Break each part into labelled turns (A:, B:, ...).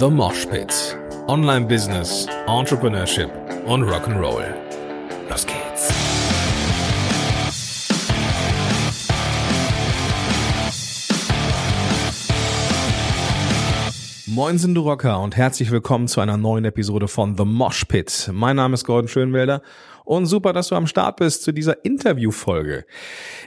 A: The Mosh Pit. Online Business, Entrepreneurship und Rock'n'Roll. Los geht's. Moin sind du Rocker und herzlich willkommen zu einer neuen Episode von The Mosh Pit. Mein Name ist Gordon Schönwelder und super, dass du am Start bist zu dieser Interviewfolge.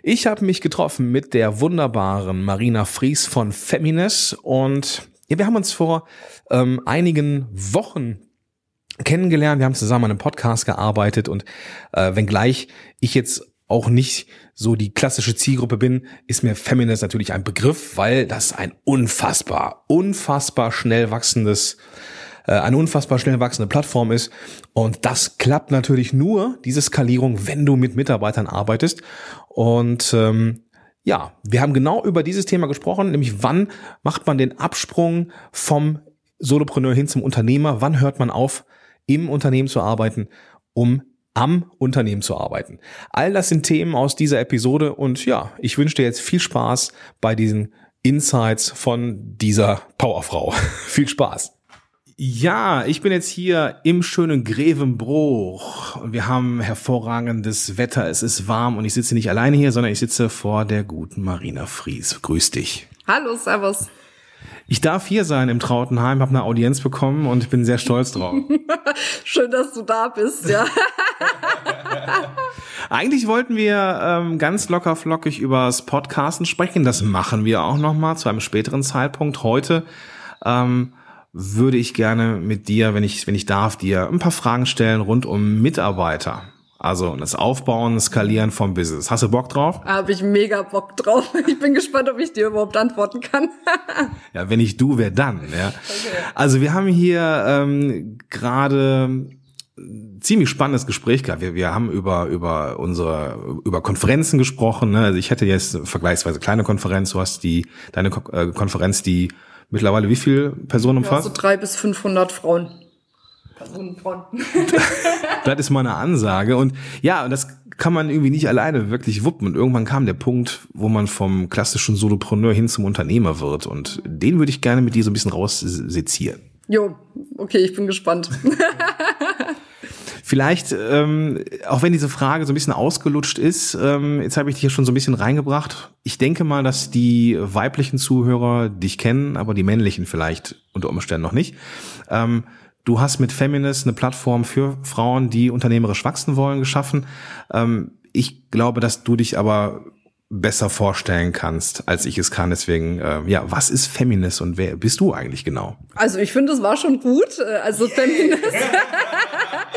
A: Ich habe mich getroffen mit der wunderbaren Marina Fries von Femines und ja, wir haben uns vor ähm, einigen Wochen kennengelernt, wir haben zusammen an einem Podcast gearbeitet und äh, wenngleich ich jetzt auch nicht so die klassische Zielgruppe bin, ist mir Feminist natürlich ein Begriff, weil das ein unfassbar, unfassbar schnell wachsendes, äh, eine unfassbar schnell wachsende Plattform ist. Und das klappt natürlich nur, diese Skalierung, wenn du mit Mitarbeitern arbeitest. Und ähm, ja, wir haben genau über dieses Thema gesprochen, nämlich wann macht man den Absprung vom Solopreneur hin zum Unternehmer, wann hört man auf, im Unternehmen zu arbeiten, um am Unternehmen zu arbeiten. All das sind Themen aus dieser Episode und ja, ich wünsche dir jetzt viel Spaß bei diesen Insights von dieser Powerfrau. viel Spaß. Ja, ich bin jetzt hier im schönen Grevenbruch und wir haben hervorragendes Wetter. Es ist warm und ich sitze nicht alleine hier, sondern ich sitze vor der guten Marina Fries. Grüß dich.
B: Hallo, Servus.
A: Ich darf hier sein im Trautenheim, habe eine Audienz bekommen und ich bin sehr stolz drauf.
B: Schön, dass du da bist, ja.
A: Eigentlich wollten wir ähm, ganz locker flockig übers Podcasten sprechen. Das machen wir auch noch mal zu einem späteren Zeitpunkt. Heute ähm, würde ich gerne mit dir, wenn ich wenn ich darf, dir ein paar Fragen stellen rund um Mitarbeiter. Also das Aufbauen, Skalieren vom Business. Hast du Bock drauf?
B: Habe ich mega Bock drauf. Ich bin gespannt, ob ich dir überhaupt antworten kann.
A: ja, wenn ich du, wer dann? Ja. Okay. Also wir haben hier ähm, gerade ziemlich spannendes Gespräch gehabt. Wir, wir haben über über unsere über Konferenzen gesprochen. Ne? Also ich hätte jetzt vergleichsweise kleine Konferenz. Du hast die deine äh, Konferenz, die mittlerweile wie viele Personen umfasst?
B: Ja, so drei bis 500 Frauen.
A: das ist mal eine Ansage. Und ja, das kann man irgendwie nicht alleine wirklich wuppen. Und irgendwann kam der Punkt, wo man vom klassischen Solopreneur hin zum Unternehmer wird. Und den würde ich gerne mit dir so ein bisschen raussezieren.
B: Jo, okay, ich bin gespannt.
A: Vielleicht, ähm, auch wenn diese Frage so ein bisschen ausgelutscht ist, ähm, jetzt habe ich dich hier schon so ein bisschen reingebracht. Ich denke mal, dass die weiblichen Zuhörer dich kennen, aber die männlichen vielleicht unter Umständen noch nicht. Ähm, Du hast mit Feminist eine Plattform für Frauen, die unternehmerisch wachsen wollen, geschaffen. Ähm, ich glaube, dass du dich aber besser vorstellen kannst, als ich es kann. Deswegen, äh, ja, was ist Feminist und wer bist du eigentlich genau?
B: Also ich finde, es war schon gut. Äh, also Feminist.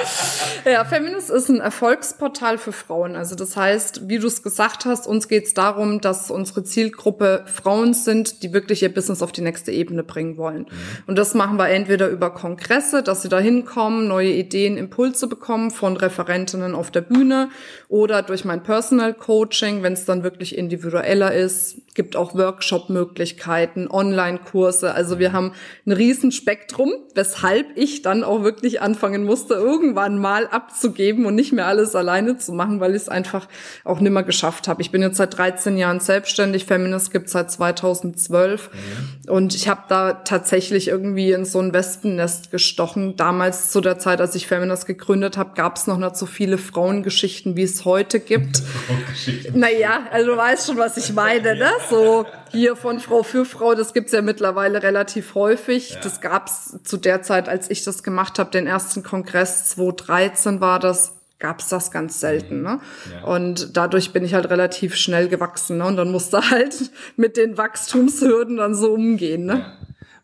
B: ja, Feminist ist ein Erfolgsportal für Frauen. Also das heißt, wie du es gesagt hast, uns geht es darum, dass unsere Zielgruppe Frauen sind, die wirklich ihr Business auf die nächste Ebene bringen wollen. Mhm. Und das machen wir entweder über Kongresse, dass sie da hinkommen, neue Ideen, Impulse bekommen von Referentinnen auf der Bühne oder durch mein Personal Coaching, wenn es dann wirklich individueller ist. Gibt auch Workshop-Möglichkeiten, Online-Kurse. Also wir haben ein riesen Spektrum, weshalb ich dann auch wirklich anfangen musste, irgendwann mal abzugeben und nicht mehr alles alleine zu machen, weil ich es einfach auch nimmer geschafft habe. Ich bin jetzt seit 13 Jahren selbstständig, Feminist gibt seit 2012 mhm. und ich habe da tatsächlich irgendwie in so ein Wespennest gestochen. Damals zu der Zeit, als ich Feminist gegründet habe, gab es noch nicht so viele Frauengeschichten, wie es heute gibt. naja, also du weißt schon, was ich meine, ne? So hier von Frau für Frau, das gibt's ja mittlerweile relativ häufig. Ja. Das gab's zu der Zeit, als ich das gemacht habe, den ersten Kongress 2013 war das, gab's das ganz selten. Ne? Ja. Und dadurch bin ich halt relativ schnell gewachsen. Ne? Und dann musste halt mit den Wachstumshürden dann so umgehen. Ne? Ja.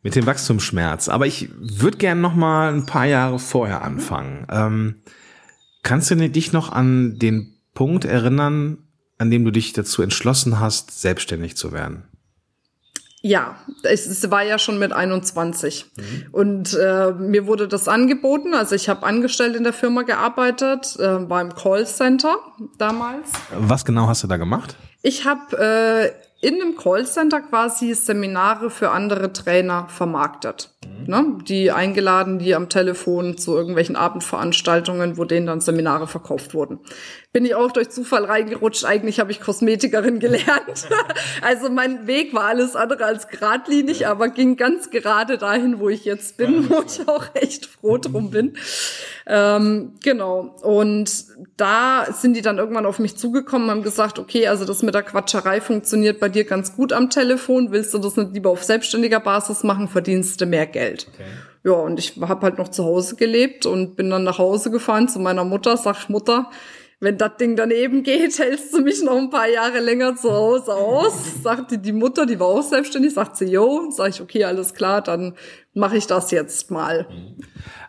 A: Mit dem Wachstumsschmerz. Aber ich würde gerne noch mal ein paar Jahre vorher anfangen. Ähm, kannst du dich noch an den Punkt erinnern, an dem du dich dazu entschlossen hast, selbstständig zu werden?
B: Ja, es war ja schon mit 21. Mhm. Und äh, mir wurde das angeboten. Also ich habe angestellt in der Firma gearbeitet, äh, beim Callcenter damals.
A: Was genau hast du da gemacht?
B: Ich habe äh, in einem Callcenter quasi Seminare für andere Trainer vermarktet. Mhm. Ne? Die eingeladen, die am Telefon zu irgendwelchen Abendveranstaltungen, wo denen dann Seminare verkauft wurden. bin ich auch durch Zufall reingerutscht. Eigentlich habe ich Kosmetikerin gelernt. also mein Weg war alles andere als geradlinig, aber ging ganz gerade dahin, wo ich jetzt bin, wo ich auch echt froh drum bin. Ähm, genau. Und da sind die dann irgendwann auf mich zugekommen, haben gesagt, okay, also das mit der Quatscherei funktioniert bei dir ganz gut am Telefon. Willst du das nicht lieber auf selbstständiger Basis machen? Verdienst du mehr Geld? Okay. Ja, und ich habe halt noch zu Hause gelebt und bin dann nach Hause gefahren zu meiner Mutter, sag Mutter, wenn das Ding daneben geht, hältst du mich noch ein paar Jahre länger zu Hause aus? Sagte die Mutter, die war auch selbstständig, sagt sie, jo, sag ich, okay, alles klar, dann mache ich das jetzt mal.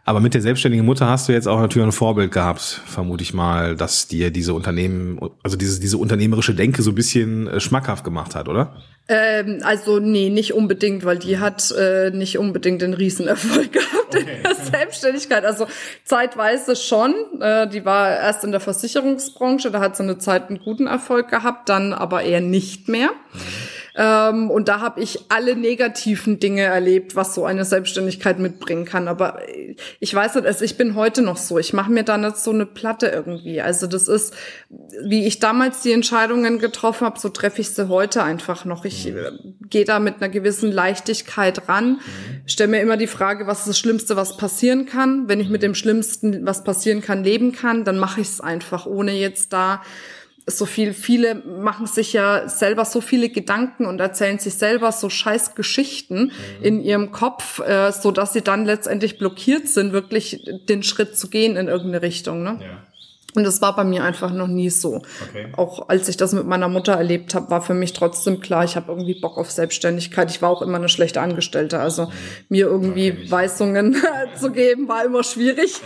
A: Aber mit der selbstständigen Mutter hast du jetzt auch natürlich ein Vorbild gehabt, vermute ich mal, dass dir diese Unternehmen, also diese, diese unternehmerische Denke so ein bisschen äh, schmackhaft gemacht hat, oder?
B: Ähm, also nee, nicht unbedingt, weil die hat äh, nicht unbedingt den Riesenerfolg gehabt okay. in der Selbstständigkeit. Also zeitweise schon. Äh, die war erst in der Versicherungsbranche, da hat sie eine Zeit einen guten Erfolg gehabt, dann aber eher nicht mehr. Mhm. Ähm, und da habe ich alle negativen Dinge erlebt, was so eine Selbstständigkeit mitbringen kann. Aber ich weiß nicht, also ich bin heute noch so. Ich mache mir da nicht so eine Platte irgendwie. Also das ist, wie ich damals die Entscheidungen getroffen habe, so treffe ich sie heute einfach noch. Ich äh, gehe da mit einer gewissen Leichtigkeit ran, stelle mir immer die Frage, was ist das Schlimmste, was passieren kann. Wenn ich mit dem Schlimmsten, was passieren kann, leben kann, dann mache ich es einfach, ohne jetzt da so viel, viele machen sich ja selber so viele Gedanken und erzählen sich selber so scheiß Geschichten mhm. in ihrem Kopf, äh, so dass sie dann letztendlich blockiert sind, wirklich den Schritt zu gehen in irgendeine Richtung. Ne? Ja. Und das war bei mir einfach noch nie so. Okay. Auch als ich das mit meiner Mutter erlebt habe, war für mich trotzdem klar, ich habe irgendwie Bock auf Selbstständigkeit. Ich war auch immer eine schlechte Angestellte. Also mhm. mir irgendwie okay. Weisungen zu geben, war immer schwierig.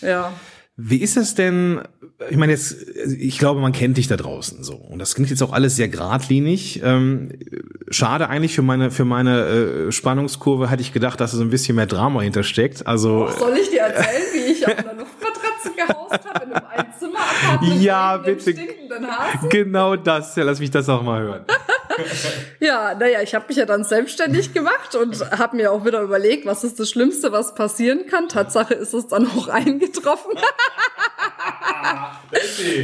B: ja. ja.
A: Wie ist es denn, ich meine jetzt, ich glaube, man kennt dich da draußen so. Und das klingt jetzt auch alles sehr geradlinig. Ähm, schade eigentlich für meine, für meine äh, Spannungskurve hätte ich gedacht, dass so ein bisschen mehr Drama hintersteckt. Also.
B: Soll ich dir erzählen, wie ich auf einer Luftmatratze gehaust habe in einem Einzimmer?
A: Ja, bitte. Genau das. Ja, lass mich das auch mal hören.
B: ja, naja, ich habe mich ja dann selbstständig gemacht und habe mir auch wieder überlegt, was ist das Schlimmste, was passieren kann. Tatsache ist es dann auch eingetroffen.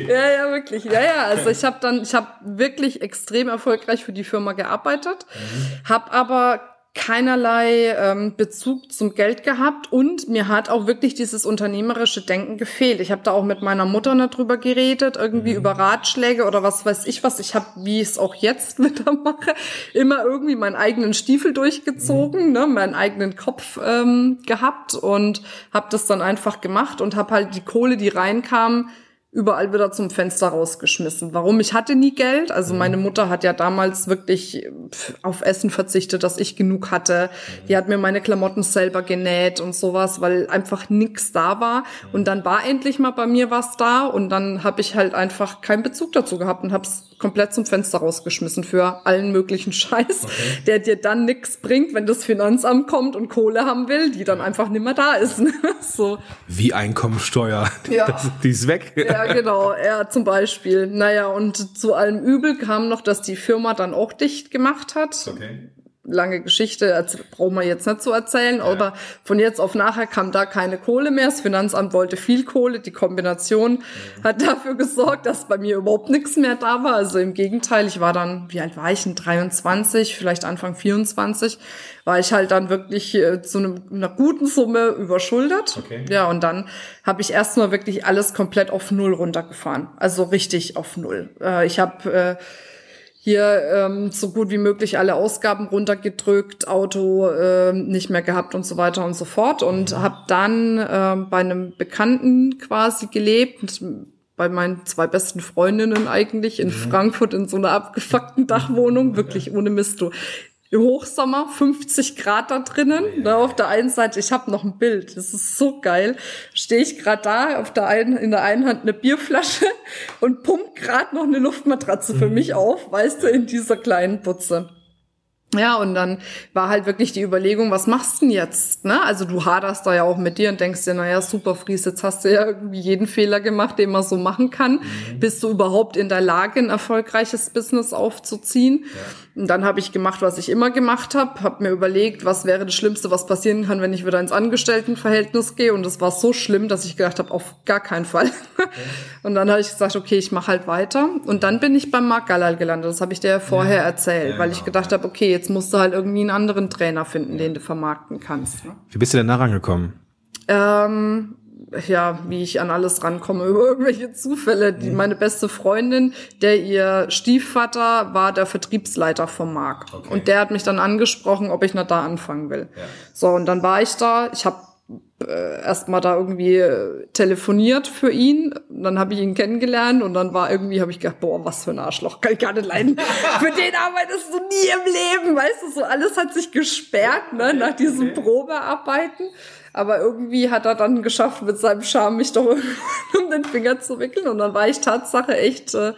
B: ja, ja, wirklich. Ja, ja. Also ich habe dann, ich habe wirklich extrem erfolgreich für die Firma gearbeitet, mhm. habe aber keinerlei ähm, Bezug zum Geld gehabt und mir hat auch wirklich dieses unternehmerische Denken gefehlt. Ich habe da auch mit meiner Mutter nicht drüber geredet, irgendwie mhm. über Ratschläge oder was weiß ich was. Ich habe, wie ich es auch jetzt wieder mache, immer irgendwie meinen eigenen Stiefel durchgezogen, mhm. ne, meinen eigenen Kopf ähm, gehabt und habe das dann einfach gemacht und habe halt die Kohle, die reinkam, überall wieder zum Fenster rausgeschmissen. Warum? Ich hatte nie Geld. Also meine mhm. Mutter hat ja damals wirklich auf Essen verzichtet, dass ich genug hatte. Mhm. Die hat mir meine Klamotten selber genäht und sowas, weil einfach nichts da war. Mhm. Und dann war endlich mal bei mir was da und dann habe ich halt einfach keinen Bezug dazu gehabt und habe es komplett zum Fenster rausgeschmissen für allen möglichen Scheiß, okay. der dir dann nichts bringt, wenn das Finanzamt kommt und Kohle haben will, die dann einfach nicht mehr da ist. Ne?
A: so. Wie Einkommensteuer. Ja. Das, die ist weg.
B: Ja, genau. Ja, zum Beispiel. Naja, und zu allem Übel kam noch, dass die Firma dann auch dicht gemacht hat. Okay lange Geschichte, brauchen wir jetzt nicht zu erzählen, ja. aber von jetzt auf nachher kam da keine Kohle mehr. Das Finanzamt wollte viel Kohle. Die Kombination mhm. hat dafür gesorgt, dass bei mir überhaupt nichts mehr da war. Also im Gegenteil, ich war dann, wie alt war ich? 23, vielleicht Anfang 24, war ich halt dann wirklich äh, zu einem, einer guten Summe überschuldet. Okay. Ja, und dann habe ich erstmal wirklich alles komplett auf Null runtergefahren. Also richtig auf Null. Äh, ich habe äh, hier ähm, so gut wie möglich alle Ausgaben runtergedrückt, Auto äh, nicht mehr gehabt und so weiter und so fort und mhm. habe dann äh, bei einem Bekannten quasi gelebt, bei meinen zwei besten Freundinnen eigentlich in mhm. Frankfurt in so einer abgefuckten Dachwohnung, wirklich ohne Mist. Du im Hochsommer 50 Grad da drinnen. Ja. auf der einen Seite, ich habe noch ein Bild, das ist so geil. Stehe ich gerade da, auf der einen, in der einen Hand eine Bierflasche und pumpt gerade noch eine Luftmatratze für mhm. mich auf, weißt du, in dieser kleinen Putze. Ja, und dann war halt wirklich die Überlegung, was machst du denn jetzt? Ne? Also du haderst da ja auch mit dir und denkst dir, naja, super Fries, jetzt hast du ja irgendwie jeden Fehler gemacht, den man so machen kann. Mhm. Bist du überhaupt in der Lage, ein erfolgreiches Business aufzuziehen? Ja. Und dann habe ich gemacht, was ich immer gemacht habe, habe mir überlegt, was wäre das Schlimmste, was passieren kann, wenn ich wieder ins Angestelltenverhältnis gehe. Und es war so schlimm, dass ich gedacht habe, auf gar keinen Fall. Okay. Und dann habe ich gesagt, okay, ich mache halt weiter. Und dann bin ich beim Marc Gallal gelandet. Das habe ich dir ja vorher ja. erzählt, ja, weil ich genau. gedacht habe, okay, jetzt musst du halt irgendwie einen anderen Trainer finden, den du vermarkten kannst. Ne?
A: Wie bist du denn da rangekommen?
B: Ähm, ja, wie ich an alles rankomme, über irgendwelche Zufälle. Die, mhm. meine beste Freundin, der ihr Stiefvater war der Vertriebsleiter vom Markt. Okay. Und der hat mich dann angesprochen, ob ich noch da anfangen will. Ja. So, und dann war ich da. Ich habe äh, erstmal da irgendwie äh, telefoniert für ihn. Dann habe ich ihn kennengelernt und dann war irgendwie, habe ich gedacht, boah, was für ein Arschloch, kann ich gar nicht leiden. für den arbeitest du nie im Leben, weißt du, so alles hat sich gesperrt, ne, nach diesen Probearbeiten. Aber irgendwie hat er dann geschafft, mit seinem Charme mich doch um den Finger zu wickeln. Und dann war ich Tatsache echt äh,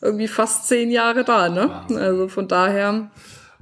B: irgendwie fast zehn Jahre da. Ne? Also von daher.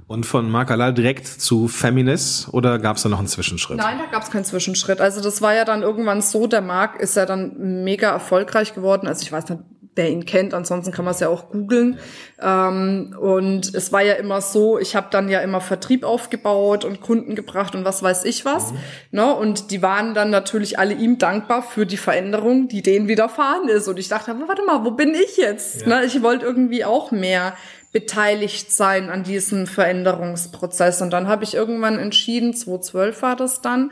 A: Und von Makala direkt zu Feminis oder gab es da noch einen Zwischenschritt?
B: Nein, da gab es keinen Zwischenschritt. Also das war ja dann irgendwann so, der Marc ist ja dann mega erfolgreich geworden. Also ich weiß nicht, wer ihn kennt. Ansonsten kann man es ja auch googeln. Ähm, und es war ja immer so, ich habe dann ja immer Vertrieb aufgebaut und Kunden gebracht und was weiß ich was. Mhm. Ne? Und die waren dann natürlich alle ihm dankbar für die Veränderung, die denen widerfahren ist. Und ich dachte, warte mal, wo bin ich jetzt? Ja. Ne? Ich wollte irgendwie auch mehr beteiligt sein an diesem Veränderungsprozess. Und dann habe ich irgendwann entschieden, 2012 war das dann,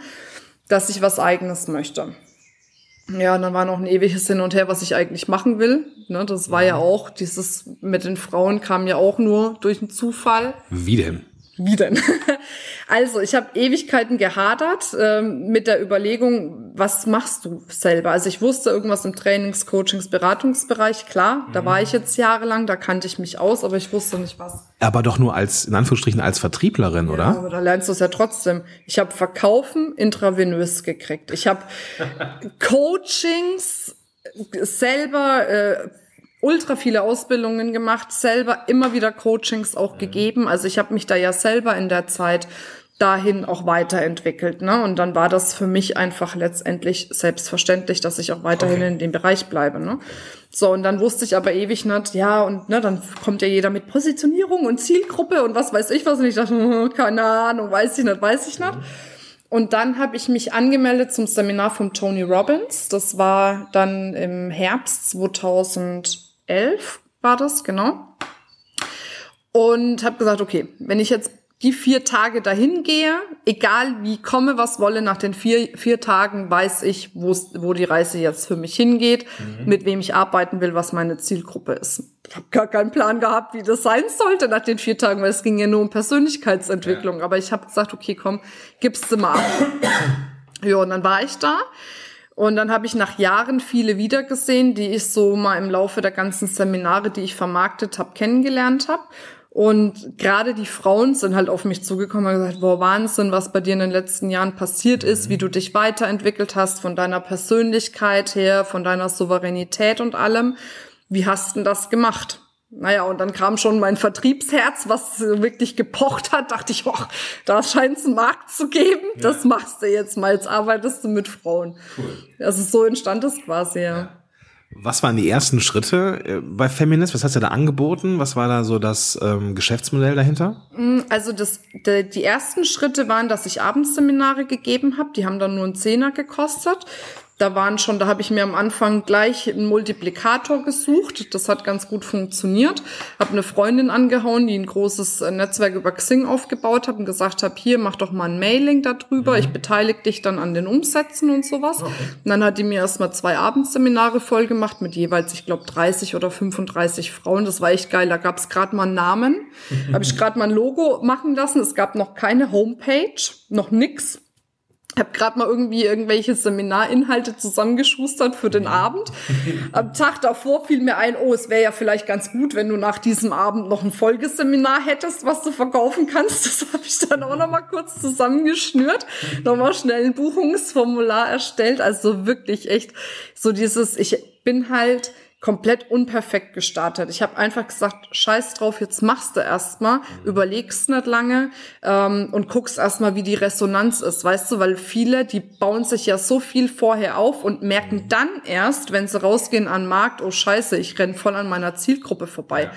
B: dass ich was eigenes möchte. Ja, und dann war noch ein ewiges Hin und Her, was ich eigentlich machen will. Ne, das war ja. ja auch, dieses mit den Frauen kam ja auch nur durch einen Zufall.
A: Wie denn?
B: Wie denn? Also, ich habe Ewigkeiten gehadert ähm, mit der Überlegung, was machst du selber? Also ich wusste irgendwas im Trainings, Coachings, Beratungsbereich, klar, da war mhm. ich jetzt jahrelang, da kannte ich mich aus, aber ich wusste nicht was.
A: Aber doch nur als, in Anführungsstrichen, als Vertrieblerin, ja, oder?
B: Aber da lernst du es ja trotzdem. Ich habe Verkaufen intravenös gekriegt. Ich habe Coachings selber äh, ultra viele Ausbildungen gemacht, selber immer wieder Coachings auch mhm. gegeben. Also ich habe mich da ja selber in der Zeit dahin auch weiterentwickelt. Ne? Und dann war das für mich einfach letztendlich selbstverständlich, dass ich auch weiterhin okay. in dem Bereich bleibe. Ne? So, und dann wusste ich aber ewig nicht, ja, und ne, dann kommt ja jeder mit Positionierung und Zielgruppe und was weiß ich was. Und ich dachte, hm, keine Ahnung, weiß ich nicht, weiß ich nicht. Mhm. Und dann habe ich mich angemeldet zum Seminar von Tony Robbins. Das war dann im Herbst 2000 elf war das, genau. Und habe gesagt, okay, wenn ich jetzt die vier Tage dahin gehe, egal wie komme, was wolle, nach den vier, vier Tagen weiß ich, wo die Reise jetzt für mich hingeht, mhm. mit wem ich arbeiten will, was meine Zielgruppe ist. Ich habe gar keinen Plan gehabt, wie das sein sollte nach den vier Tagen, weil es ging ja nur um Persönlichkeitsentwicklung. Ja. Aber ich habe gesagt, okay, komm, gib's mal ab. ja, und dann war ich da. Und dann habe ich nach Jahren viele wiedergesehen, die ich so mal im Laufe der ganzen Seminare, die ich vermarktet habe, kennengelernt habe. Und gerade die Frauen sind halt auf mich zugekommen und gesagt, boah, Wahnsinn, was bei dir in den letzten Jahren passiert ist, wie du dich weiterentwickelt hast, von deiner Persönlichkeit her, von deiner Souveränität und allem. Wie hast denn das gemacht? Naja, und dann kam schon mein Vertriebsherz, was wirklich gepocht hat. Dachte ich, oh, da scheint es einen Markt zu geben. Ja. Das machst du jetzt mal. Jetzt arbeitest du mit Frauen. Cool. Also so entstand es quasi, ja. ja.
A: Was waren die ersten Schritte äh, bei Feminist? Was hast du da angeboten? Was war da so das ähm, Geschäftsmodell dahinter?
B: Mm, also das, die, die ersten Schritte waren, dass ich Abendseminare gegeben habe. Die haben dann nur einen Zehner gekostet da waren schon, da habe ich mir am Anfang gleich einen Multiplikator gesucht. Das hat ganz gut funktioniert. Habe eine Freundin angehauen, die ein großes äh, Netzwerk über Xing aufgebaut hat und gesagt habe, hier mach doch mal ein Mailing darüber. Mhm. Ich beteilige dich dann an den Umsätzen und sowas. Okay. Und dann hat die mir erstmal zwei Abendseminare voll gemacht mit jeweils, ich glaube, 30 oder 35 Frauen. Das war echt geil. Da gab es gerade mal einen Namen. habe ich gerade mal ein Logo machen lassen. Es gab noch keine Homepage, noch nix habe gerade mal irgendwie irgendwelche Seminarinhalte zusammengeschustert für den Abend. Am Tag davor fiel mir ein, oh, es wäre ja vielleicht ganz gut, wenn du nach diesem Abend noch ein Folgeseminar hättest, was du verkaufen kannst. Das habe ich dann auch noch mal kurz zusammengeschnürt, noch mal schnell ein Buchungsformular erstellt. Also wirklich echt so dieses, ich bin halt komplett unperfekt gestartet. Ich habe einfach gesagt, scheiß drauf, jetzt machst du erstmal, mhm. überlegst nicht lange ähm, und guckst erstmal, wie die Resonanz ist, weißt du, weil viele, die bauen sich ja so viel vorher auf und merken mhm. dann erst, wenn sie rausgehen an den Markt, oh scheiße, ich renn voll an meiner Zielgruppe vorbei. Ja.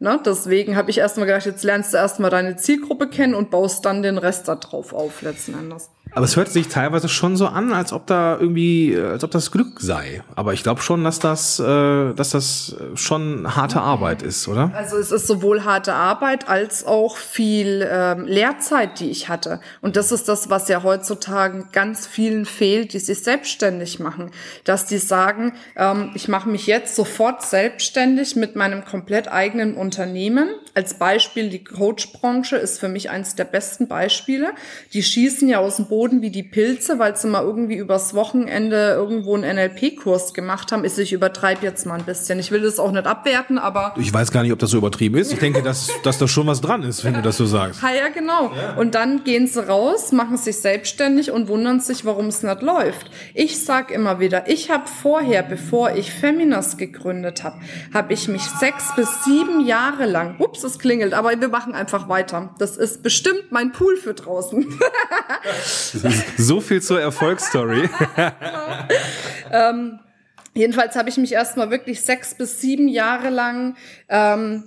B: Ne? Deswegen habe ich erstmal gedacht, jetzt lernst du erstmal deine Zielgruppe kennen und baust dann den Rest da drauf auf, letzten Endes.
A: Aber es hört sich teilweise schon so an, als ob da irgendwie, als ob das Glück sei. Aber ich glaube schon, dass das, äh, dass das schon harte Arbeit ist, oder?
B: Also es ist sowohl harte Arbeit als auch viel ähm, Lehrzeit, die ich hatte. Und das ist das, was ja heutzutage ganz vielen fehlt, die sich selbstständig machen. Dass die sagen, ähm, ich mache mich jetzt sofort selbstständig mit meinem komplett eigenen Unternehmen. Als Beispiel die Coachbranche ist für mich eines der besten Beispiele. Die schießen ja aus dem Boden wie die Pilze, weil sie mal irgendwie übers Wochenende irgendwo einen NLP-Kurs gemacht haben. Ist ich übertreibe jetzt mal ein bisschen. Ich will das auch nicht abwerten, aber
A: ich weiß gar nicht, ob das so übertrieben ist. Ich denke, dass, dass da schon was dran ist, wenn du das so sagst.
B: Ja, ja genau. Ja. Und dann gehen sie raus, machen sich selbstständig und wundern sich, warum es nicht läuft. Ich sag immer wieder, ich habe vorher, bevor ich Feminas gegründet habe, habe ich mich sechs bis sieben Jahre lang, ups, es klingelt, aber wir machen einfach weiter. Das ist bestimmt mein Pool für draußen.
A: so viel zur Erfolgsstory.
B: ähm, jedenfalls habe ich mich erstmal wirklich sechs bis sieben Jahre lang ähm,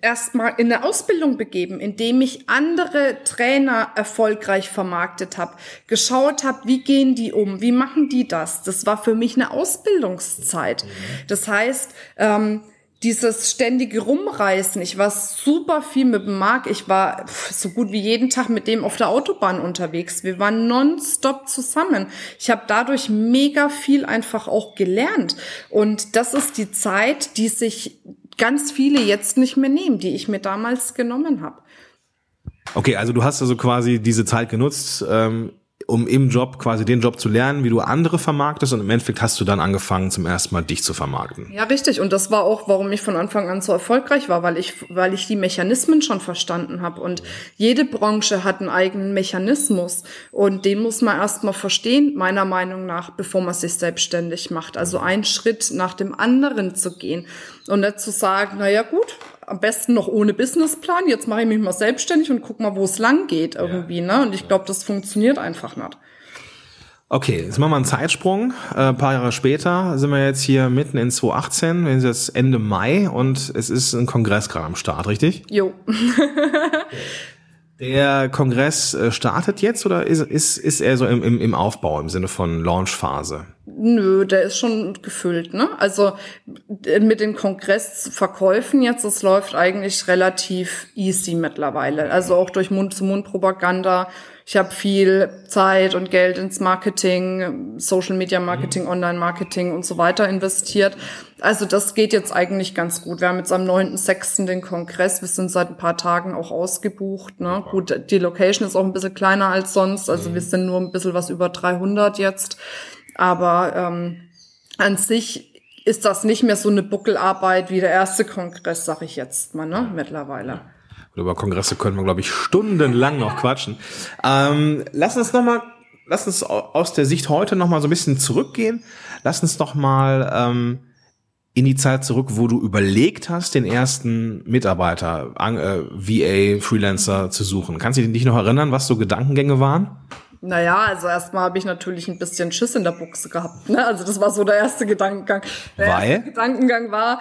B: erstmal in eine Ausbildung begeben, indem ich andere Trainer erfolgreich vermarktet habe, geschaut habe, wie gehen die um, wie machen die das. Das war für mich eine Ausbildungszeit. Das heißt, ähm, dieses ständige Rumreißen. Ich war super viel mit Marc. Ich war so gut wie jeden Tag mit dem auf der Autobahn unterwegs. Wir waren nonstop zusammen. Ich habe dadurch mega viel einfach auch gelernt. Und das ist die Zeit, die sich ganz viele jetzt nicht mehr nehmen, die ich mir damals genommen habe.
A: Okay, also du hast also quasi diese Zeit genutzt, ähm, um im Job quasi den Job zu lernen, wie du andere vermarktest. Und im Endeffekt hast du dann angefangen zum ersten Mal dich zu vermarkten.
B: Ja, richtig. Und das war auch, warum ich von Anfang an so erfolgreich war, weil ich weil ich die Mechanismen schon verstanden habe. Und jede Branche hat einen eigenen Mechanismus. Und den muss man erstmal verstehen, meiner Meinung nach, bevor man sich selbstständig macht. Also einen Schritt nach dem anderen zu gehen. Und nicht zu sagen, na ja, gut, am besten noch ohne Businessplan. Jetzt mache ich mich mal selbstständig und guck mal, wo es lang geht irgendwie. Ja. Ne? Und ich glaube, das funktioniert einfach nicht.
A: Okay, jetzt machen wir einen Zeitsprung. Äh, ein paar Jahre später sind wir jetzt hier mitten in 2018, wir sind jetzt Ende Mai und es ist ein Kongress gerade am Start, richtig?
B: Jo.
A: Der Kongress äh, startet jetzt oder ist, ist, ist er so im, im, im Aufbau im Sinne von Launchphase?
B: Nö, der ist schon gefüllt, ne? Also mit den Kongressverkäufen jetzt, das läuft eigentlich relativ easy mittlerweile. Also auch durch Mund-zu-Mund-Propaganda ich habe viel Zeit und Geld ins Marketing, Social Media Marketing, mhm. Online Marketing und so weiter investiert. Also das geht jetzt eigentlich ganz gut. Wir haben jetzt am 9.6. den Kongress. Wir sind seit ein paar Tagen auch ausgebucht. Ne? Gut, die Location ist auch ein bisschen kleiner als sonst. Also wir mhm. sind nur ein bisschen was über 300 jetzt. Aber ähm, an sich ist das nicht mehr so eine Buckelarbeit wie der erste Kongress, sag ich jetzt mal, ne, mittlerweile.
A: Über Kongresse können wir, glaube ich, stundenlang noch quatschen. Ähm, lass uns noch mal, lass uns aus der Sicht heute noch mal so ein bisschen zurückgehen. Lass uns noch mal ähm, in die Zeit zurück, wo du überlegt hast, den ersten Mitarbeiter, äh, VA, Freelancer zu suchen. Kannst du dich noch erinnern, was so Gedankengänge waren?
B: Naja, also erstmal habe ich natürlich ein bisschen Schiss in der Buchse gehabt. Ne? Also das war so der erste Gedankengang. Der
A: Weil?
B: erste Gedankengang war,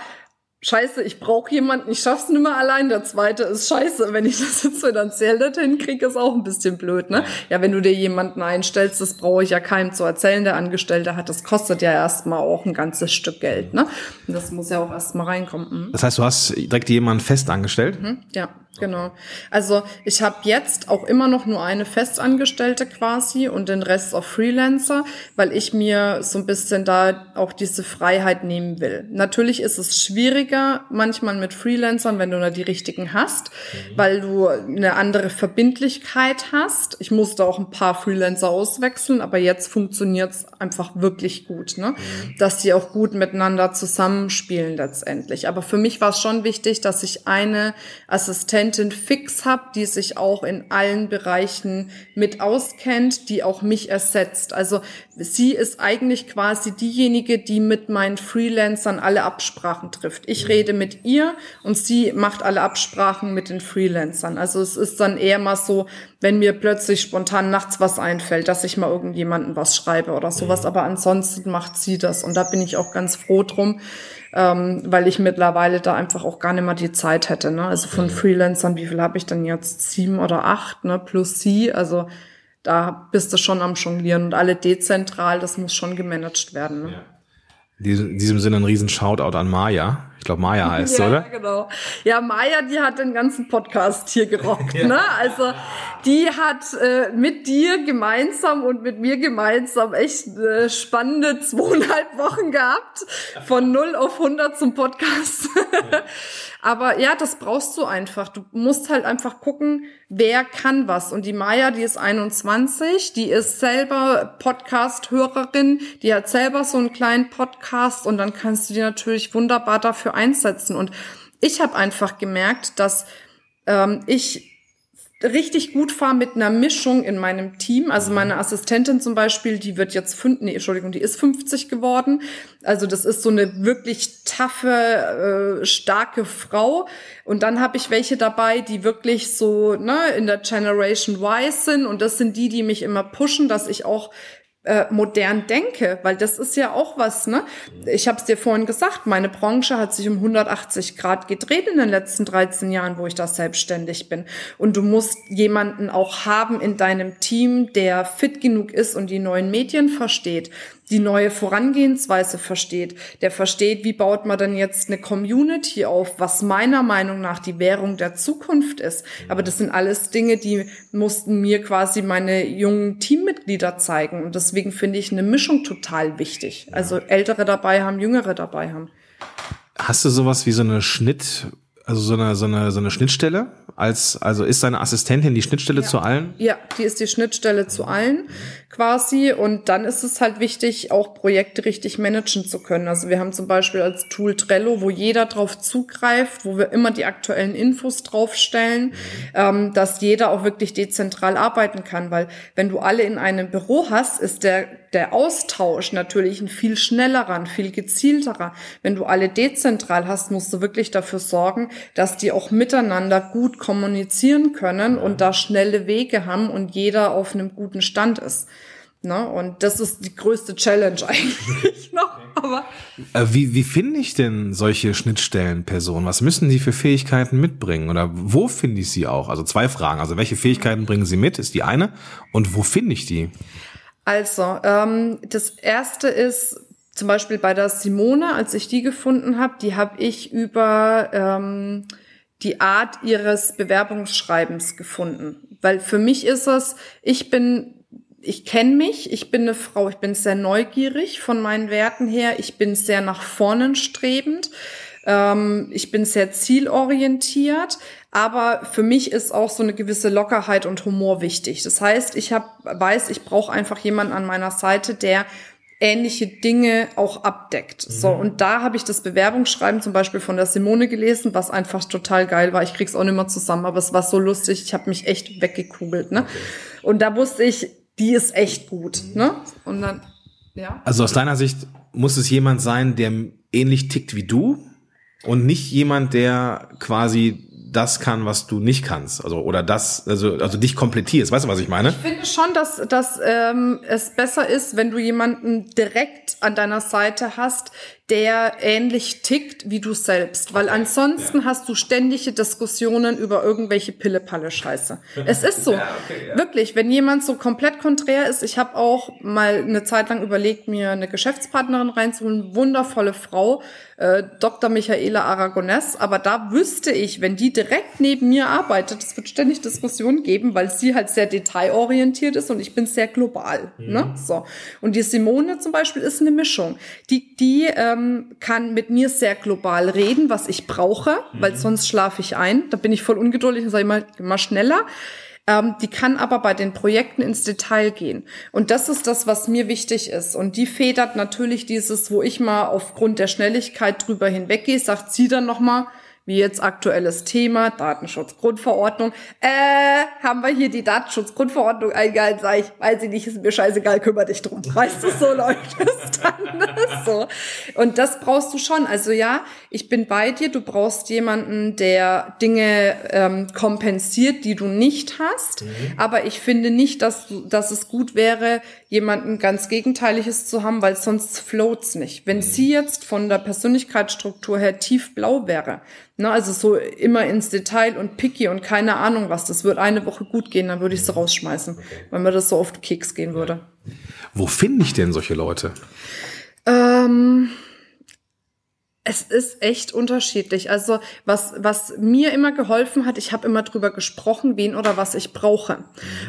B: scheiße, ich brauche jemanden, ich schaff's nicht mehr allein. Der zweite ist scheiße, wenn ich das jetzt finanziell nicht hinkriege, ist auch ein bisschen blöd, ne? Ja, wenn du dir jemanden einstellst, das brauche ich ja keinem zu erzählen, der Angestellte hat, das kostet ja erstmal auch ein ganzes Stück Geld, ne? Und das muss ja auch erstmal reinkommen. Mhm.
A: Das heißt, du hast direkt jemanden fest angestellt?
B: Mhm, ja. Genau. Also ich habe jetzt auch immer noch nur eine Festangestellte quasi und den Rest auf Freelancer, weil ich mir so ein bisschen da auch diese Freiheit nehmen will. Natürlich ist es schwieriger manchmal mit Freelancern, wenn du da die richtigen hast, mhm. weil du eine andere Verbindlichkeit hast. Ich musste auch ein paar Freelancer auswechseln, aber jetzt funktioniert es einfach wirklich gut, ne? Mhm. dass die auch gut miteinander zusammenspielen letztendlich. Aber für mich war es schon wichtig, dass ich eine Assistentin Assistentin fix habe, die sich auch in allen Bereichen mit auskennt, die auch mich ersetzt. Also sie ist eigentlich quasi diejenige, die mit meinen Freelancern alle Absprachen trifft. Ich rede mit ihr und sie macht alle Absprachen mit den Freelancern. Also es ist dann eher mal so, wenn mir plötzlich spontan nachts was einfällt, dass ich mal irgendjemanden was schreibe oder sowas. Aber ansonsten macht sie das und da bin ich auch ganz froh drum ähm, weil ich mittlerweile da einfach auch gar nicht mehr die Zeit hätte. Ne? Also von mhm. Freelancern, wie viel habe ich denn jetzt? Sieben oder acht, ne? plus sie. Also da bist du schon am Jonglieren und alle dezentral, das muss schon gemanagt werden. Ne? Ja.
A: In diesem Sinne ein riesen Shoutout an Maya. Ich glaube, Maya heißt ja, oder?
B: Ja, genau. Ja, Maya, die hat den ganzen Podcast hier gerockt. ja. ne? Also die hat äh, mit dir gemeinsam und mit mir gemeinsam echt äh, spannende zweieinhalb Wochen gehabt. Von 0 auf 100 zum Podcast. Aber ja, das brauchst du einfach. Du musst halt einfach gucken, wer kann was. Und die Maya, die ist 21, die ist selber Podcast-Hörerin, die hat selber so einen kleinen Podcast und dann kannst du die natürlich wunderbar dafür einsetzen. Und ich habe einfach gemerkt, dass ähm, ich richtig gut fahre mit einer Mischung in meinem Team. Also meine mhm. Assistentin zum Beispiel, die wird jetzt fünf, nee, Entschuldigung, die ist 50 geworden. Also das ist so eine wirklich taffe, äh, starke Frau. Und dann habe ich welche dabei, die wirklich so ne, in der Generation Y sind. Und das sind die, die mich immer pushen, dass ich auch äh, modern denke, weil das ist ja auch was, ne? Ich habe es dir vorhin gesagt, meine Branche hat sich um 180 Grad gedreht in den letzten 13 Jahren, wo ich da selbstständig bin. Und du musst jemanden auch haben in deinem Team, der fit genug ist und die neuen Medien versteht, die neue Vorangehensweise versteht, der versteht, wie baut man denn jetzt eine Community auf, was meiner Meinung nach die Währung der Zukunft ist. Aber das sind alles Dinge, die mussten mir quasi meine jungen Teammitglieder zeigen. Und deswegen finde ich eine Mischung total wichtig. Also ältere dabei haben, jüngere dabei haben.
A: Hast du sowas wie so eine Schnitt, also so eine, so eine, so eine Schnittstelle? Als, also ist deine Assistentin die Schnittstelle
B: ja.
A: zu allen?
B: Ja, die ist die Schnittstelle zu allen quasi. Und dann ist es halt wichtig, auch Projekte richtig managen zu können. Also wir haben zum Beispiel als Tool Trello, wo jeder drauf zugreift, wo wir immer die aktuellen Infos draufstellen, mhm. ähm, dass jeder auch wirklich dezentral arbeiten kann. Weil wenn du alle in einem Büro hast, ist der, der Austausch natürlich ein viel schnellerer, ein viel gezielterer. Wenn du alle dezentral hast, musst du wirklich dafür sorgen, dass die auch miteinander gut kommunizieren können und da schnelle Wege haben und jeder auf einem guten Stand ist. Ne? Und das ist die größte Challenge eigentlich noch. Aber
A: äh, wie, wie finde ich denn solche Schnittstellenpersonen? Was müssen die für Fähigkeiten mitbringen? Oder wo finde ich sie auch? Also zwei Fragen. Also welche Fähigkeiten bringen sie mit, ist die eine. Und wo finde ich die?
B: Also, ähm, das erste ist zum Beispiel bei der Simone, als ich die gefunden habe, die habe ich über ähm, die Art ihres Bewerbungsschreibens gefunden. Weil für mich ist es, ich bin ich kenne mich, ich bin eine Frau, ich bin sehr neugierig von meinen Werten her, ich bin sehr nach vorne strebend, ähm, ich bin sehr zielorientiert, aber für mich ist auch so eine gewisse Lockerheit und Humor wichtig. Das heißt, ich hab, weiß, ich brauche einfach jemanden an meiner Seite, der ähnliche Dinge auch abdeckt. Mhm. So, und da habe ich das Bewerbungsschreiben zum Beispiel von der Simone gelesen, was einfach total geil war. Ich krieg's auch nicht mehr zusammen, aber es war so lustig. Ich habe mich echt weggekugelt. Ne? Okay. Und da wusste ich, die ist echt gut. Ne? Und dann, ja.
A: Also aus deiner Sicht muss es jemand sein, der ähnlich tickt wie du und nicht jemand, der quasi das kann, was du nicht kannst, also oder das, also also dich komplettierst. Weißt du, was ich meine?
B: Ich finde schon, dass dass ähm, es besser ist, wenn du jemanden direkt an deiner Seite hast, der ähnlich tickt wie du selbst, weil ansonsten ja. hast du ständige Diskussionen über irgendwelche Pille-Palle-Scheiße. Es ist so. Ja, okay, ja. Wirklich, wenn jemand so komplett konträr ist, ich habe auch mal eine Zeit lang überlegt, mir eine Geschäftspartnerin reinzuholen, wundervolle Frau, äh, Dr. Michaela Aragonés, aber da wüsste ich, wenn die direkt neben mir arbeitet, es wird ständig Diskussionen geben, weil sie halt sehr detailorientiert ist und ich bin sehr global. Mhm. Ne? So. Und die Simone zum Beispiel ist eine Mischung. Die, die äh, ähm, kann mit mir sehr global reden, was ich brauche, mhm. weil sonst schlafe ich ein. Da bin ich voll ungeduldig und sage immer, immer schneller. Ähm, die kann aber bei den Projekten ins Detail gehen. Und das ist das, was mir wichtig ist. Und die federt natürlich dieses, wo ich mal aufgrund der Schnelligkeit drüber hinweggehe, sagt sie dann nochmal, wie jetzt aktuelles Thema, Datenschutzgrundverordnung. Äh, haben wir hier die Datenschutzgrundverordnung eingehalten, sag ich, weiß ich nicht, ist mir scheißegal, kümmere dich drum. Weißt du, so läuft es dann. so. Und das brauchst du schon. Also ja, ich bin bei dir, du brauchst jemanden, der Dinge ähm, kompensiert, die du nicht hast. Mhm. Aber ich finde nicht, dass, du, dass es gut wäre, jemanden ganz Gegenteiliges zu haben, weil sonst floats nicht. Wenn mhm. sie jetzt von der Persönlichkeitsstruktur her tiefblau wäre, Ne, also so immer ins Detail und picky und keine Ahnung was. Das wird eine Woche gut gehen, dann würde ich sie rausschmeißen, okay. wenn mir das so oft Keks gehen würde.
A: Wo finde ich denn solche Leute?
B: Ähm, es ist echt unterschiedlich. Also was, was mir immer geholfen hat, ich habe immer drüber gesprochen, wen oder was ich brauche. Mhm.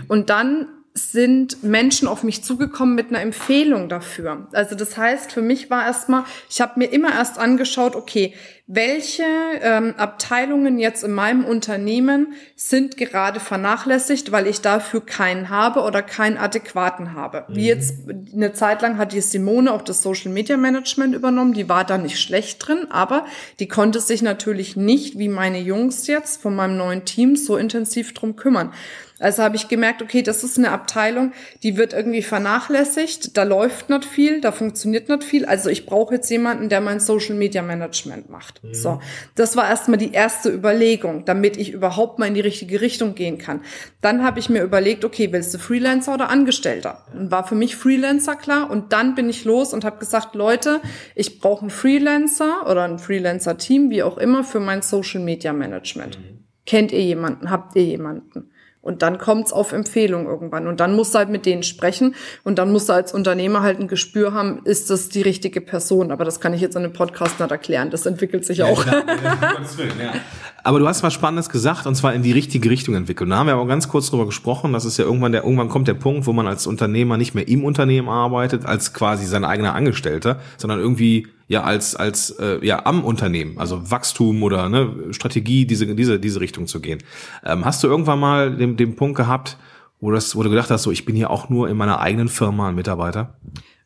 B: Und dann sind Menschen auf mich zugekommen mit einer Empfehlung dafür. Also das heißt, für mich war erstmal, ich habe mir immer erst angeschaut, okay, welche ähm, Abteilungen jetzt in meinem Unternehmen sind gerade vernachlässigt, weil ich dafür keinen habe oder keinen adäquaten habe. Mhm. Wie jetzt eine Zeit lang hat die Simone auch das Social Media Management übernommen, die war da nicht schlecht drin, aber die konnte sich natürlich nicht, wie meine Jungs jetzt von meinem neuen Team, so intensiv drum kümmern. Also habe ich gemerkt, okay, das ist eine Abteilung, die wird irgendwie vernachlässigt, da läuft nicht viel, da funktioniert nicht viel. Also ich brauche jetzt jemanden, der mein Social Media Management macht. Mhm. So, das war erstmal die erste Überlegung, damit ich überhaupt mal in die richtige Richtung gehen kann. Dann habe ich mir überlegt, okay, willst du Freelancer oder Angestellter? Und war für mich Freelancer klar und dann bin ich los und habe gesagt, Leute, ich brauche einen Freelancer oder ein Freelancer-Team, wie auch immer, für mein Social Media Management. Mhm. Kennt ihr jemanden? Habt ihr jemanden? Und dann kommt's auf Empfehlung irgendwann. Und dann musst du halt mit denen sprechen. Und dann musst du als Unternehmer halt ein Gespür haben, ist das die richtige Person. Aber das kann ich jetzt in einem Podcast nicht erklären. Das entwickelt sich ja, auch. Klar,
A: ja. Aber du hast was Spannendes gesagt, und zwar in die richtige Richtung entwickelt. Da haben wir auch ganz kurz drüber gesprochen. Das ist ja irgendwann der, irgendwann kommt der Punkt, wo man als Unternehmer nicht mehr im Unternehmen arbeitet, als quasi sein eigener Angestellter, sondern irgendwie ja als als äh, ja am Unternehmen, also Wachstum oder ne, Strategie, diese diese diese Richtung zu gehen. Ähm, hast du irgendwann mal den, den Punkt gehabt, wo das, wo du gedacht hast, so ich bin hier auch nur in meiner eigenen Firma ein Mitarbeiter?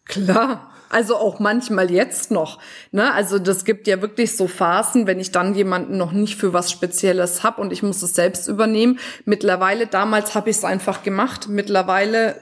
B: Klar. Also auch manchmal jetzt noch. Ne? Also das gibt ja wirklich so Phasen, wenn ich dann jemanden noch nicht für was Spezielles hab und ich muss es selbst übernehmen. Mittlerweile, damals habe ich es einfach gemacht. Mittlerweile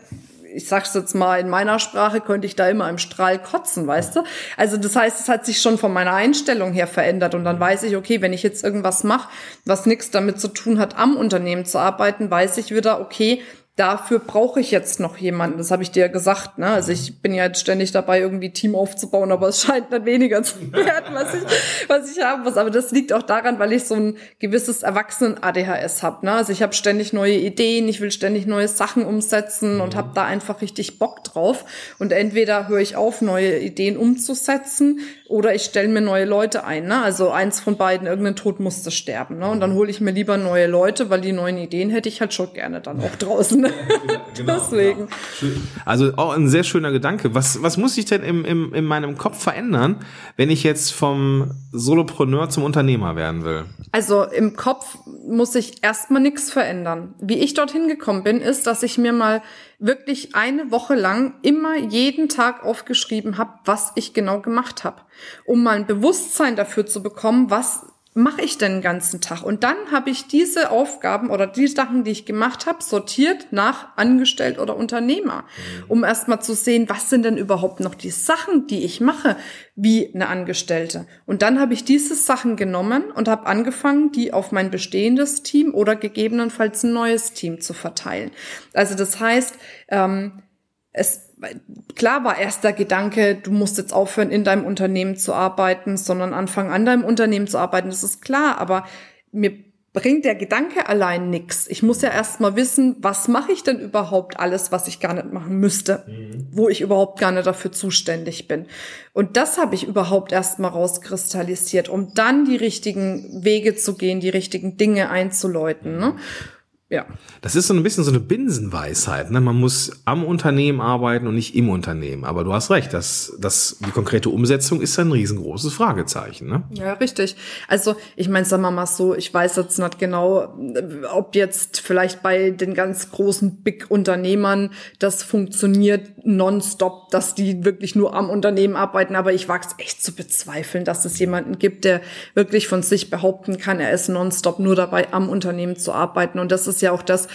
B: ich sag's jetzt mal in meiner Sprache, könnte ich da immer im Strahl kotzen, weißt du? Also das heißt, es hat sich schon von meiner Einstellung her verändert und dann weiß ich, okay, wenn ich jetzt irgendwas mache, was nichts damit zu tun hat, am Unternehmen zu arbeiten, weiß ich wieder, okay, dafür brauche ich jetzt noch jemanden. Das habe ich dir ja gesagt. Ne? Also ich bin ja jetzt ständig dabei, irgendwie Team aufzubauen, aber es scheint dann weniger zu werden, was ich, was ich haben muss. Aber das liegt auch daran, weil ich so ein gewisses Erwachsenen-ADHS habe. Ne? Also ich habe ständig neue Ideen, ich will ständig neue Sachen umsetzen und habe da einfach richtig Bock drauf. Und entweder höre ich auf, neue Ideen umzusetzen, oder ich stelle mir neue Leute ein. Ne? Also eins von beiden, irgendein Tod musste sterben. Ne? Und dann hole ich mir lieber neue Leute, weil die neuen Ideen hätte ich halt schon gerne dann auch draußen. Ne? genau, Deswegen.
A: Genau. Also auch ein sehr schöner Gedanke. Was, was muss ich denn im, im, in meinem Kopf verändern, wenn ich jetzt vom Solopreneur zum Unternehmer werden will?
B: Also im Kopf muss ich erstmal nichts verändern. Wie ich dorthin gekommen bin, ist, dass ich mir mal wirklich eine Woche lang immer jeden Tag aufgeschrieben habe, was ich genau gemacht habe, um mal ein Bewusstsein dafür zu bekommen, was mache ich denn den ganzen Tag? Und dann habe ich diese Aufgaben oder die Sachen, die ich gemacht habe, sortiert nach Angestellt oder Unternehmer, mhm. um erstmal zu sehen, was sind denn überhaupt noch die Sachen, die ich mache, wie eine Angestellte. Und dann habe ich diese Sachen genommen und habe angefangen, die auf mein bestehendes Team oder gegebenenfalls ein neues Team zu verteilen. Also das heißt, ähm, es klar war erst der Gedanke, du musst jetzt aufhören, in deinem Unternehmen zu arbeiten, sondern anfangen, an deinem Unternehmen zu arbeiten. Das ist klar, aber mir bringt der Gedanke allein nix. Ich muss ja erst mal wissen, was mache ich denn überhaupt alles, was ich gar nicht machen müsste, mhm. wo ich überhaupt gar nicht dafür zuständig bin. Und das habe ich überhaupt erst mal rauskristallisiert, um dann die richtigen Wege zu gehen, die richtigen Dinge einzuläuten. Ne? Ja.
A: Das ist so ein bisschen so eine Binsenweisheit. Ne? Man muss am Unternehmen arbeiten und nicht im Unternehmen. Aber du hast recht, dass, dass die konkrete Umsetzung ist ein riesengroßes Fragezeichen. Ne?
B: Ja, richtig. Also ich meine, sagen wir mal so, ich weiß jetzt nicht genau, ob jetzt vielleicht bei den ganz großen Big-Unternehmern das funktioniert nonstop, dass die wirklich nur am Unternehmen arbeiten. Aber ich wage es echt zu bezweifeln, dass es jemanden gibt, der wirklich von sich behaupten kann, er ist nonstop nur dabei, am Unternehmen zu arbeiten. Und das ist ist ja auch das,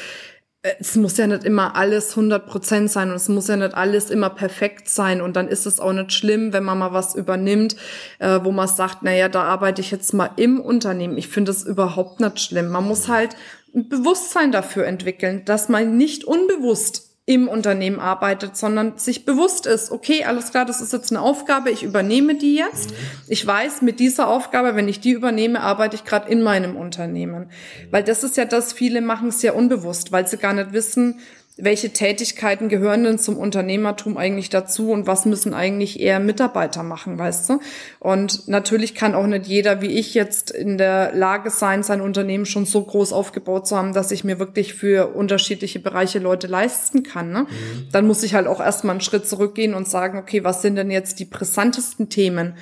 B: äh, es muss ja nicht immer alles 100 Prozent sein und es muss ja nicht alles immer perfekt sein und dann ist es auch nicht schlimm, wenn man mal was übernimmt, äh, wo man sagt, na ja, da arbeite ich jetzt mal im Unternehmen. Ich finde es überhaupt nicht schlimm. Man muss halt ein Bewusstsein dafür entwickeln, dass man nicht unbewusst im Unternehmen arbeitet, sondern sich bewusst ist, okay, alles klar, das ist jetzt eine Aufgabe, ich übernehme die jetzt. Ich weiß, mit dieser Aufgabe, wenn ich die übernehme, arbeite ich gerade in meinem Unternehmen. Weil das ist ja das, viele machen es ja unbewusst, weil sie gar nicht wissen, welche Tätigkeiten gehören denn zum Unternehmertum eigentlich dazu und was müssen eigentlich eher Mitarbeiter machen, weißt du? Und natürlich kann auch nicht jeder wie ich jetzt in der Lage sein, sein Unternehmen schon so groß aufgebaut zu haben, dass ich mir wirklich für unterschiedliche Bereiche Leute leisten kann. Ne? Mhm. Dann muss ich halt auch erstmal einen Schritt zurückgehen und sagen, okay, was sind denn jetzt die brisantesten Themen?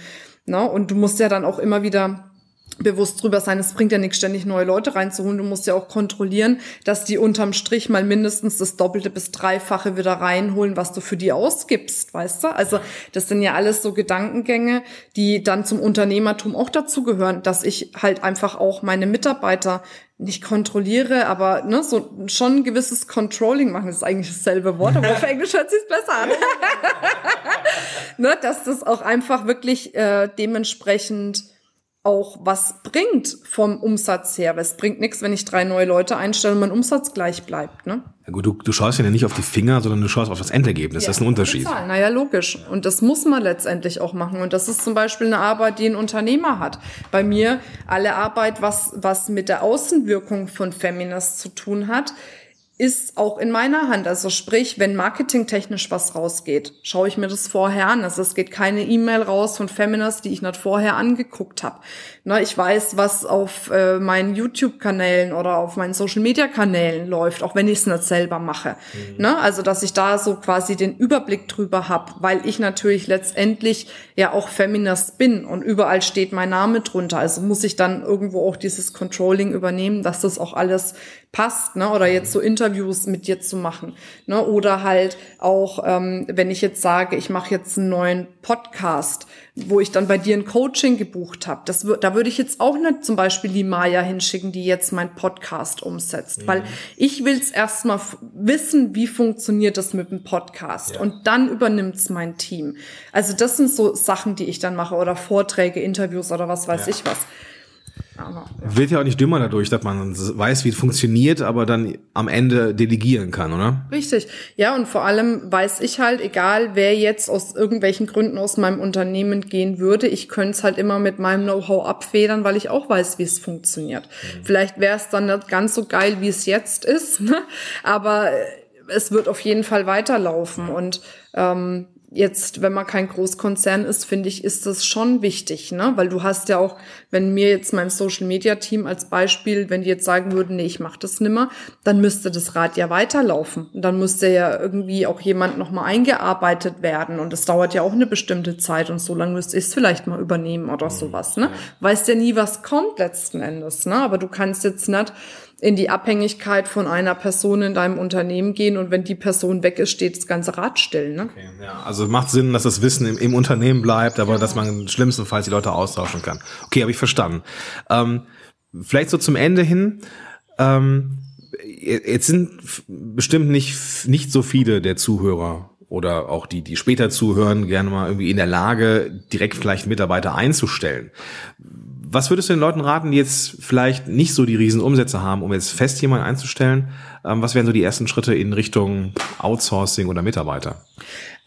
B: Ne? Und du musst ja dann auch immer wieder bewusst drüber sein. Es bringt ja nichts, ständig neue Leute reinzuholen. Du musst ja auch kontrollieren, dass die unterm Strich mal mindestens das Doppelte bis Dreifache wieder reinholen, was du für die ausgibst, weißt du? Also das sind ja alles so Gedankengänge, die dann zum Unternehmertum auch dazugehören, dass ich halt einfach auch meine Mitarbeiter nicht kontrolliere, aber ne, so schon ein gewisses Controlling machen. Das ist eigentlich dasselbe Wort, aber auf Englisch hört sich besser an. ne, dass das auch einfach wirklich äh, dementsprechend auch was bringt vom Umsatz her. Weil es bringt nichts, wenn ich drei neue Leute einstelle und mein Umsatz gleich bleibt. Ne?
A: Ja gut, du, du schaust ja nicht auf die Finger, sondern du schaust auf das Endergebnis. Ja, das ist ein Unterschied.
B: Naja, logisch. Und das muss man letztendlich auch machen. Und das ist zum Beispiel eine Arbeit, die ein Unternehmer hat. Bei mir alle Arbeit, was, was mit der Außenwirkung von Feminist zu tun hat, ist auch in meiner Hand. Also sprich, wenn marketingtechnisch was rausgeht, schaue ich mir das vorher an. Also es geht keine E-Mail raus von Feminist, die ich nicht vorher angeguckt habe. Ne, ich weiß, was auf äh, meinen YouTube-Kanälen oder auf meinen Social-Media-Kanälen läuft, auch wenn ich es nicht selber mache. Mhm. Ne, also dass ich da so quasi den Überblick drüber habe, weil ich natürlich letztendlich ja auch Feminist bin und überall steht mein Name drunter. Also muss ich dann irgendwo auch dieses Controlling übernehmen, dass das auch alles passt, ne? Oder jetzt so Interviews mit dir zu machen, ne? Oder halt auch, ähm, wenn ich jetzt sage, ich mache jetzt einen neuen Podcast, wo ich dann bei dir ein Coaching gebucht habe. Das da würde ich jetzt auch nicht zum Beispiel die Maya hinschicken, die jetzt mein Podcast umsetzt, mhm. weil ich will es erstmal wissen, wie funktioniert das mit dem Podcast ja. und dann übernimmt's mein Team. Also das sind so Sachen, die ich dann mache oder Vorträge, Interviews oder was weiß ja. ich was.
A: Aber, ja. Wird ja auch nicht dümmer dadurch, dass man weiß, wie es funktioniert, aber dann am Ende delegieren kann, oder?
B: Richtig. Ja, und vor allem weiß ich halt, egal wer jetzt aus irgendwelchen Gründen aus meinem Unternehmen gehen würde, ich könnte es halt immer mit meinem Know-how abfedern, weil ich auch weiß, wie es funktioniert. Mhm. Vielleicht wäre es dann nicht ganz so geil, wie es jetzt ist, ne? aber es wird auf jeden Fall weiterlaufen. Und ähm, jetzt, wenn man kein Großkonzern ist, finde ich, ist das schon wichtig, ne? Weil du hast ja auch, wenn mir jetzt mein Social Media Team als Beispiel, wenn die jetzt sagen würden, nee, ich mache das nimmer, dann müsste das Rad ja weiterlaufen. Und dann müsste ja irgendwie auch jemand nochmal eingearbeitet werden. Und das dauert ja auch eine bestimmte Zeit und so lange müsste ich es vielleicht mal übernehmen oder mhm. sowas, ne? Weißt ja nie, was kommt letzten Endes, ne? Aber du kannst jetzt nicht in die Abhängigkeit von einer Person in deinem Unternehmen gehen und wenn die Person weg ist, steht das ganze Rad still. Ne?
A: Okay, ja. Also macht Sinn, dass das Wissen im, im Unternehmen bleibt, aber ja. dass man schlimmstenfalls die Leute austauschen kann. Okay, habe ich verstanden. Ähm, vielleicht so zum Ende hin. Ähm, jetzt sind bestimmt nicht, nicht so viele der Zuhörer oder auch die, die später zuhören, gerne mal irgendwie in der Lage, direkt vielleicht Mitarbeiter einzustellen. Was würdest du den Leuten raten, die jetzt vielleicht nicht so die riesen Umsätze haben, um jetzt fest jemanden einzustellen? Ähm, was wären so die ersten Schritte in Richtung Outsourcing oder Mitarbeiter?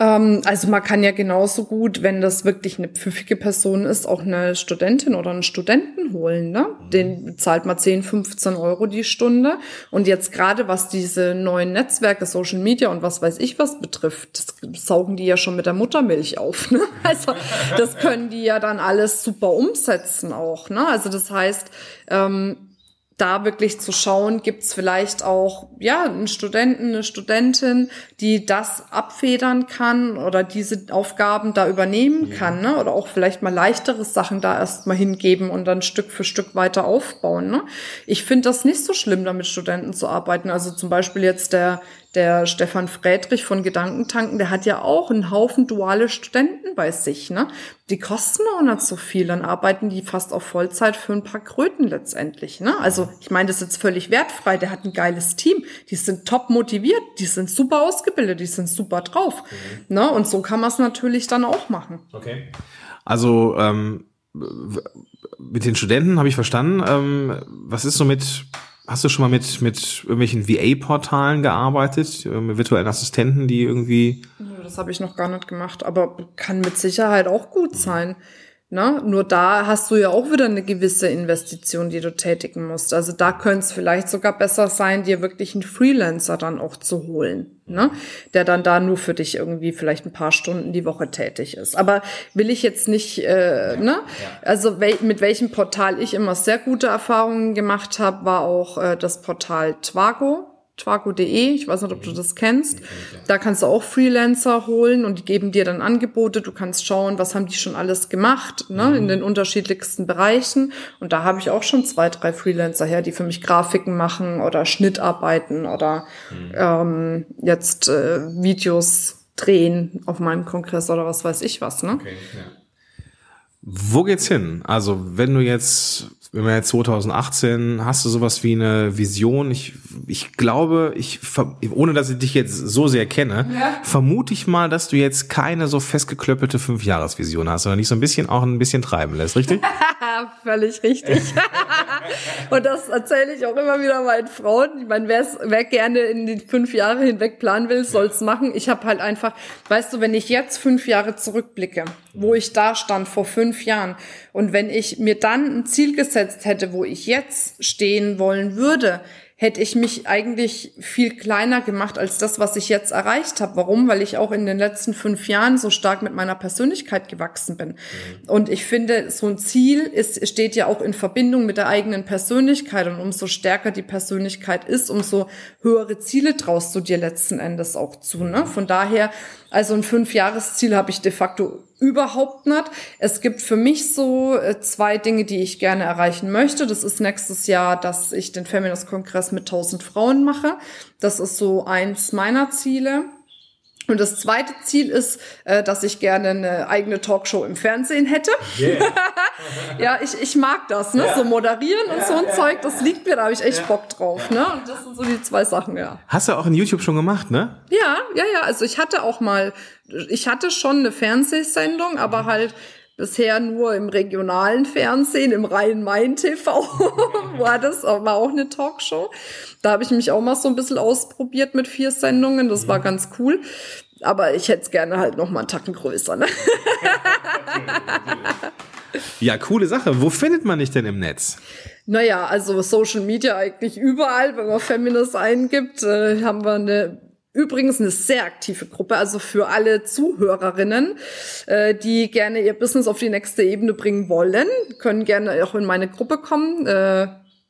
B: Ähm, also man kann ja genauso gut, wenn das wirklich eine pfiffige Person ist, auch eine Studentin oder einen Studenten holen. Ne? Den zahlt man 10, 15 Euro die Stunde. Und jetzt gerade was diese neuen Netzwerke, Social Media und was weiß ich was betrifft, das saugen die ja schon mit der Muttermilch auf. Ne? Also das können die ja dann alles super umsetzen auch. Ne? Also das heißt, ähm, da wirklich zu schauen, gibt's vielleicht auch ja einen Studenten, eine Studentin, die das abfedern kann oder diese Aufgaben da übernehmen ja. kann, ne? Oder auch vielleicht mal leichtere Sachen da erstmal hingeben und dann Stück für Stück weiter aufbauen. Ne? Ich finde das nicht so schlimm, da mit Studenten zu arbeiten. Also zum Beispiel jetzt der der Stefan Friedrich von Gedankentanken, der hat ja auch einen Haufen duale Studenten bei sich, ne? Die kosten auch nicht so viel, dann arbeiten die fast auf Vollzeit für ein paar Kröten letztendlich, ne? Also, ich meine, das ist jetzt völlig wertfrei, der hat ein geiles Team, die sind top motiviert, die sind super ausgebildet, die sind super drauf, mhm. ne? Und so kann man es natürlich dann auch machen.
A: Okay. Also, ähm, mit den Studenten habe ich verstanden. Ähm, was ist so mit Hast du schon mal mit, mit irgendwelchen VA-Portalen gearbeitet, äh, mit virtuellen Assistenten, die irgendwie.
B: Das habe ich noch gar nicht gemacht, aber kann mit Sicherheit auch gut sein. Ne? Nur da hast du ja auch wieder eine gewisse Investition, die du tätigen musst. Also da könnte es vielleicht sogar besser sein, dir wirklich einen Freelancer dann auch zu holen, ne? der dann da nur für dich irgendwie vielleicht ein paar Stunden die Woche tätig ist. Aber will ich jetzt nicht, äh, ne? Also wel mit welchem Portal ich immer sehr gute Erfahrungen gemacht habe, war auch äh, das Portal Twago twaco.de, ich weiß nicht, ob du das kennst. Da kannst du auch Freelancer holen und die geben dir dann Angebote. Du kannst schauen, was haben die schon alles gemacht, ne, mhm. in den unterschiedlichsten Bereichen. Und da habe ich auch schon zwei, drei Freelancer her, die für mich Grafiken machen oder Schnittarbeiten oder mhm. ähm, jetzt äh, Videos drehen auf meinem Kongress oder was weiß ich was, ne? Okay, ja.
A: Wo geht's hin? Also, wenn du jetzt wenn wir jetzt 2018, hast du sowas wie eine Vision? Ich, ich glaube, ich, ohne dass ich dich jetzt so sehr kenne, ja. vermute ich mal, dass du jetzt keine so festgeklöppelte Fünfjahresvision hast, sondern dich so ein bisschen auch ein bisschen treiben lässt, richtig?
B: Völlig richtig. Und das erzähle ich auch immer wieder meinen Frauen. Ich meine, wer gerne in die fünf Jahre hinweg planen will, soll's machen. Ich habe halt einfach, weißt du, wenn ich jetzt fünf Jahre zurückblicke, wo ich da stand vor fünf Jahren, und wenn ich mir dann ein Ziel gesetzt hätte, wo ich jetzt stehen wollen würde, hätte ich mich eigentlich viel kleiner gemacht als das, was ich jetzt erreicht habe. Warum? Weil ich auch in den letzten fünf Jahren so stark mit meiner Persönlichkeit gewachsen bin. Mhm. Und ich finde, so ein Ziel ist, steht ja auch in Verbindung mit der eigenen Persönlichkeit. Und umso stärker die Persönlichkeit ist, umso höhere Ziele traust du dir letzten Endes auch zu. Ne? Von daher, also ein Fünfjahresziel habe ich de facto überhaupt nicht. Es gibt für mich so äh, zwei Dinge, die ich gerne erreichen möchte. Das ist nächstes Jahr, dass ich den Feminist-Kongress mit 1000 Frauen mache. Das ist so eins meiner Ziele. Und das zweite Ziel ist, äh, dass ich gerne eine eigene Talkshow im Fernsehen hätte. Yeah. ja, ich, ich mag das, ne? Ja. So moderieren und ja, so ein ja, Zeug, das liegt mir, da habe ich echt Bock drauf, ne? Und das sind so die zwei Sachen, ja.
A: Hast du auch in YouTube schon gemacht, ne?
B: Ja, ja, ja. Also ich hatte auch mal, ich hatte schon eine Fernsehsendung, aber mhm. halt bisher nur im regionalen Fernsehen, im Rhein-Main-TV war das, war auch eine Talkshow. Da habe ich mich auch mal so ein bisschen ausprobiert mit vier Sendungen, das war ganz cool. Aber ich hätte es gerne halt noch mal einen Tacken größer. Ne?
A: ja, coole Sache. Wo findet man dich denn im Netz?
B: Naja, also Social Media eigentlich überall, wenn man Feminist eingibt, äh, haben wir eine Übrigens eine sehr aktive Gruppe, also für alle Zuhörerinnen, äh, die gerne ihr Business auf die nächste Ebene bringen wollen, können gerne auch in meine Gruppe kommen. Äh,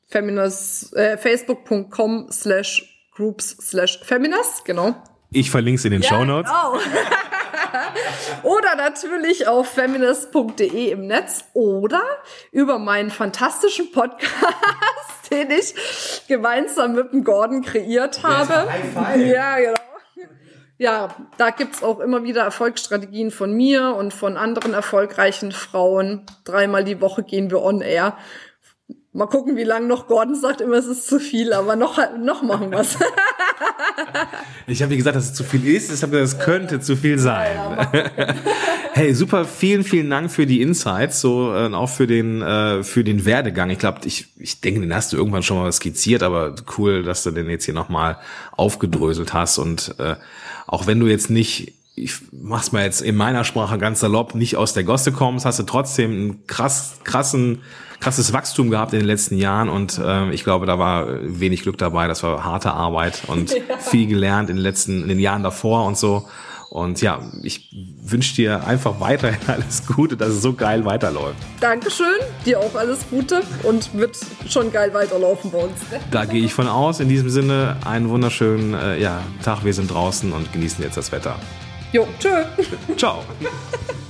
B: Feminist, äh, Facebook.com slash groups slash feminist, genau.
A: Ich verlinke es in den ja, Show Notes. Genau.
B: oder natürlich auf feminist.de im Netz oder über meinen fantastischen Podcast, den ich gemeinsam mit dem Gordon kreiert habe. Ja, genau. Ja, da gibt's auch immer wieder Erfolgsstrategien von mir und von anderen erfolgreichen Frauen. Dreimal die Woche gehen wir on air Mal gucken, wie lange noch Gordon sagt immer, es ist zu viel, aber noch, noch machen wir's.
A: ich habe wie gesagt, dass es zu viel ist. Ich habe gesagt, es könnte zu viel sein. hey, super, vielen, vielen Dank für die Insights, so äh, auch für den äh, für den Werdegang. Ich glaube, ich ich denke, den hast du irgendwann schon mal skizziert, aber cool, dass du den jetzt hier nochmal aufgedröselt hast und äh, auch wenn du jetzt nicht ich mach's mal jetzt in meiner Sprache ganz salopp, nicht aus der Gosse kommst, hast du trotzdem einen krass, krassen krasses Wachstum gehabt in den letzten Jahren und äh, ich glaube, da war wenig Glück dabei. Das war harte Arbeit und ja. viel gelernt in den letzten, in den Jahren davor und so. Und ja, ich wünsche dir einfach weiterhin alles Gute, dass es so geil weiterläuft.
B: Dankeschön, dir auch alles Gute und wird schon geil weiterlaufen bei uns. Ne?
A: Da gehe ich von aus. In diesem Sinne, einen wunderschönen äh, ja, Tag. Wir sind draußen und genießen jetzt das Wetter.
B: Jo, tschö.
A: Ciao.